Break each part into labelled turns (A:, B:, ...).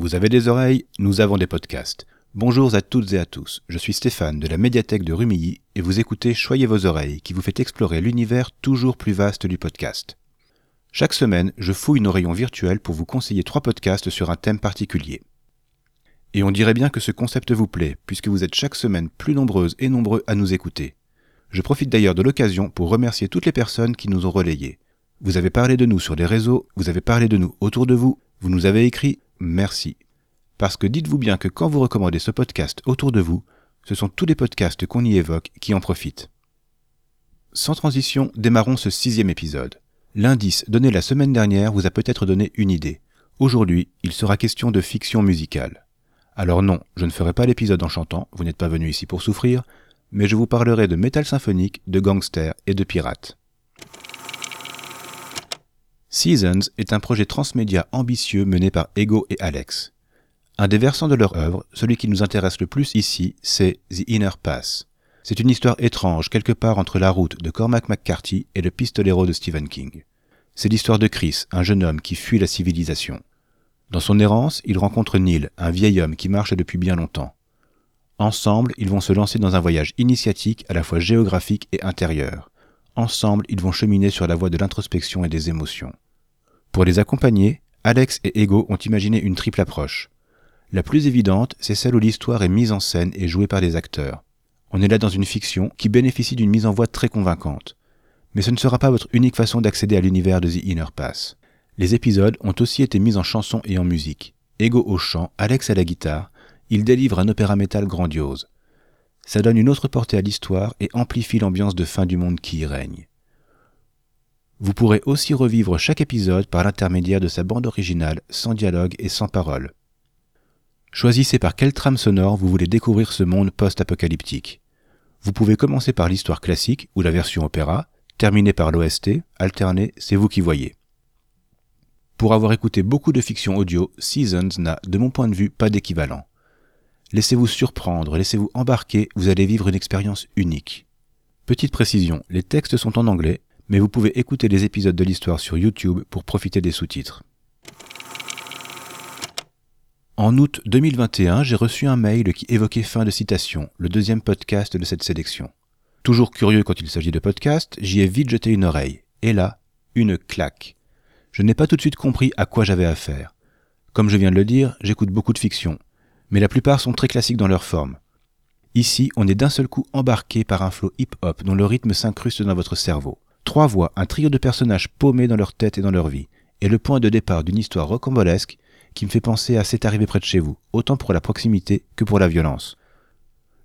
A: Vous avez des oreilles, nous avons des podcasts. Bonjour à toutes et à tous, je suis Stéphane de la médiathèque de Rumilly et vous écoutez Choyez vos oreilles qui vous fait explorer l'univers toujours plus vaste du podcast. Chaque semaine, je fouille nos rayons virtuels pour vous conseiller trois podcasts sur un thème particulier. Et on dirait bien que ce concept vous plaît, puisque vous êtes chaque semaine plus nombreuses et nombreux à nous écouter. Je profite d'ailleurs de l'occasion pour remercier toutes les personnes qui nous ont relayés. Vous avez parlé de nous sur les réseaux, vous avez parlé de nous autour de vous, vous nous avez écrit, merci. Parce que dites-vous bien que quand vous recommandez ce podcast autour de vous, ce sont tous les podcasts qu'on y évoque qui en profitent. Sans transition, démarrons ce sixième épisode. L'indice donné la semaine dernière vous a peut-être donné une idée. Aujourd'hui, il sera question de fiction musicale. Alors non, je ne ferai pas l'épisode en chantant, vous n'êtes pas venu ici pour souffrir, mais je vous parlerai de métal symphonique, de gangsters et de pirates. Seasons est un projet transmédia ambitieux mené par Ego et Alex. Un des versants de leur œuvre, celui qui nous intéresse le plus ici, c'est The Inner Pass. C'est une histoire étrange quelque part entre la route de Cormac McCarthy et le pistolero de Stephen King. C'est l'histoire de Chris, un jeune homme qui fuit la civilisation. Dans son errance, il rencontre Neil, un vieil homme qui marche depuis bien longtemps. Ensemble, ils vont se lancer dans un voyage initiatique à la fois géographique et intérieur. Ensemble, ils vont cheminer sur la voie de l'introspection et des émotions. Pour les accompagner, Alex et Ego ont imaginé une triple approche. La plus évidente, c'est celle où l'histoire est mise en scène et jouée par des acteurs. On est là dans une fiction qui bénéficie d'une mise en voix très convaincante. Mais ce ne sera pas votre unique façon d'accéder à l'univers de The Inner Pass. Les épisodes ont aussi été mis en chanson et en musique. Ego au chant, Alex à la guitare, ils délivrent un opéra métal grandiose. Ça donne une autre portée à l'histoire et amplifie l'ambiance de fin du monde qui y règne. Vous pourrez aussi revivre chaque épisode par l'intermédiaire de sa bande originale, sans dialogue et sans parole. Choisissez par quelle trame sonore vous voulez découvrir ce monde post-apocalyptique. Vous pouvez commencer par l'histoire classique ou la version opéra, terminer par l'OST, alterner, c'est vous qui voyez. Pour avoir écouté beaucoup de fiction audio, Seasons n'a, de mon point de vue, pas d'équivalent. Laissez-vous surprendre, laissez-vous embarquer, vous allez vivre une expérience unique. Petite précision, les textes sont en anglais, mais vous pouvez écouter les épisodes de l'histoire sur YouTube pour profiter des sous-titres. En août 2021, j'ai reçu un mail qui évoquait Fin de citation, le deuxième podcast de cette sélection. Toujours curieux quand il s'agit de podcast, j'y ai vite jeté une oreille. Et là, une claque. Je n'ai pas tout de suite compris à quoi j'avais affaire. Comme je viens de le dire, j'écoute beaucoup de fiction, mais la plupart sont très classiques dans leur forme. Ici, on est d'un seul coup embarqué par un flow hip-hop dont le rythme s'incruste dans votre cerveau. Trois voix, un trio de personnages paumés dans leur tête et dans leur vie, et le point de départ d'une histoire rocambolesque qui me fait penser à C'est arrivé près de chez vous, autant pour la proximité que pour la violence.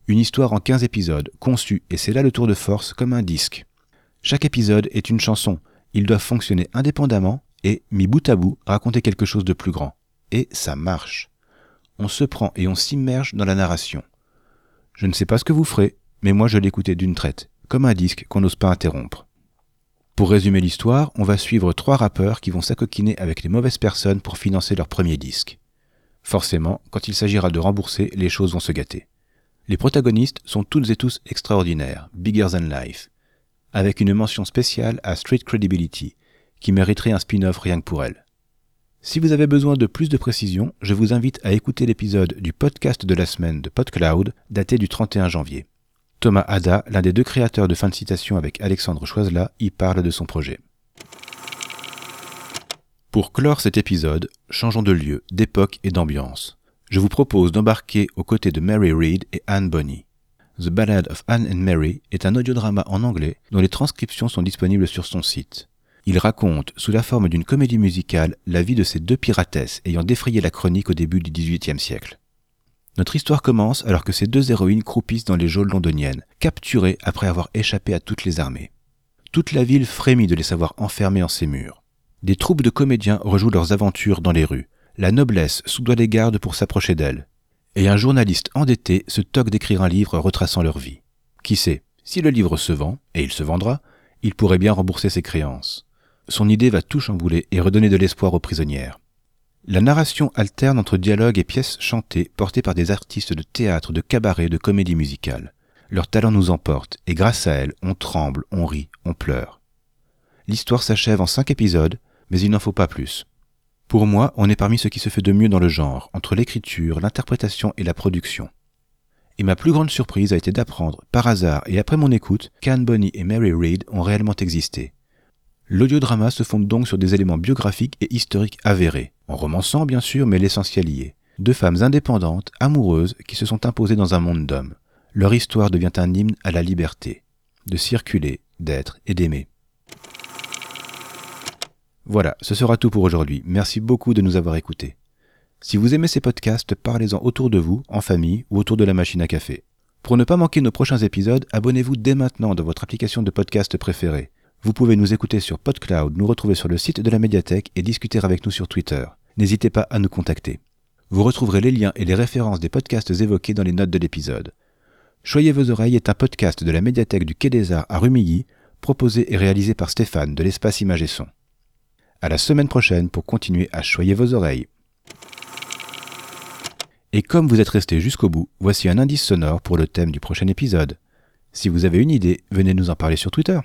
A: Une histoire en 15 épisodes, conçue, et c'est là le tour de force, comme un disque. Chaque épisode est une chanson, ils doivent fonctionner indépendamment et, mis bout à bout, raconter quelque chose de plus grand. Et ça marche. On se prend et on s'immerge dans la narration. Je ne sais pas ce que vous ferez, mais moi je l'écoutais d'une traite, comme un disque qu'on n'ose pas interrompre. Pour résumer l'histoire, on va suivre trois rappeurs qui vont s'acoquiner avec les mauvaises personnes pour financer leur premier disque. Forcément, quand il s'agira de rembourser, les choses vont se gâter. Les protagonistes sont toutes et tous extraordinaires, bigger than life, avec une mention spéciale à Street Credibility, qui mériterait un spin-off rien que pour elle. Si vous avez besoin de plus de précision, je vous invite à écouter l'épisode du podcast de la semaine de PodCloud, daté du 31 janvier. Thomas Ada, l'un des deux créateurs de Fin de citation avec Alexandre Choisela, y parle de son projet. Pour clore cet épisode, changeons de lieu, d'époque et d'ambiance. Je vous propose d'embarquer aux côtés de Mary Read et Anne Bonny. The Ballad of Anne and Mary est un audiodrama en anglais dont les transcriptions sont disponibles sur son site. Il raconte, sous la forme d'une comédie musicale, la vie de ces deux piratesses ayant défrayé la chronique au début du XVIIIe siècle. Notre histoire commence alors que ces deux héroïnes croupissent dans les geôles londoniennes, capturées après avoir échappé à toutes les armées. Toute la ville frémit de les savoir enfermées en ses murs. Des troupes de comédiens rejouent leurs aventures dans les rues. La noblesse soudoie les gardes pour s'approcher d'elles. Et un journaliste endetté se toque d'écrire un livre retraçant leur vie. Qui sait, si le livre se vend, et il se vendra, il pourrait bien rembourser ses créances. Son idée va tout chambouler et redonner de l'espoir aux prisonnières. La narration alterne entre dialogues et pièces chantées portées par des artistes de théâtre, de cabaret, de comédie musicale. Leur talent nous emporte, et grâce à elle, on tremble, on rit, on pleure. L'histoire s'achève en cinq épisodes, mais il n'en faut pas plus. Pour moi, on est parmi ce qui se fait de mieux dans le genre, entre l'écriture, l'interprétation et la production. Et ma plus grande surprise a été d'apprendre, par hasard et après mon écoute, qu'Anne Bonny et Mary Read ont réellement existé. L'audiodrama se fonde donc sur des éléments biographiques et historiques avérés, en romançant bien sûr, mais l'essentiel y. Deux femmes indépendantes, amoureuses, qui se sont imposées dans un monde d'hommes. Leur histoire devient un hymne à la liberté, de circuler, d'être et d'aimer. Voilà, ce sera tout pour aujourd'hui. Merci beaucoup de nous avoir écoutés. Si vous aimez ces podcasts, parlez-en autour de vous, en famille ou autour de la machine à café. Pour ne pas manquer nos prochains épisodes, abonnez-vous dès maintenant dans votre application de podcast préférée. Vous pouvez nous écouter sur PodCloud, nous retrouver sur le site de la médiathèque et discuter avec nous sur Twitter. N'hésitez pas à nous contacter. Vous retrouverez les liens et les références des podcasts évoqués dans les notes de l'épisode. Choyez vos oreilles est un podcast de la médiathèque du Quai des Arts à Rumilly, proposé et réalisé par Stéphane de l'espace Image et Son. À la semaine prochaine pour continuer à choyer vos oreilles. Et comme vous êtes resté jusqu'au bout, voici un indice sonore pour le thème du prochain épisode. Si vous avez une idée, venez nous en parler sur Twitter.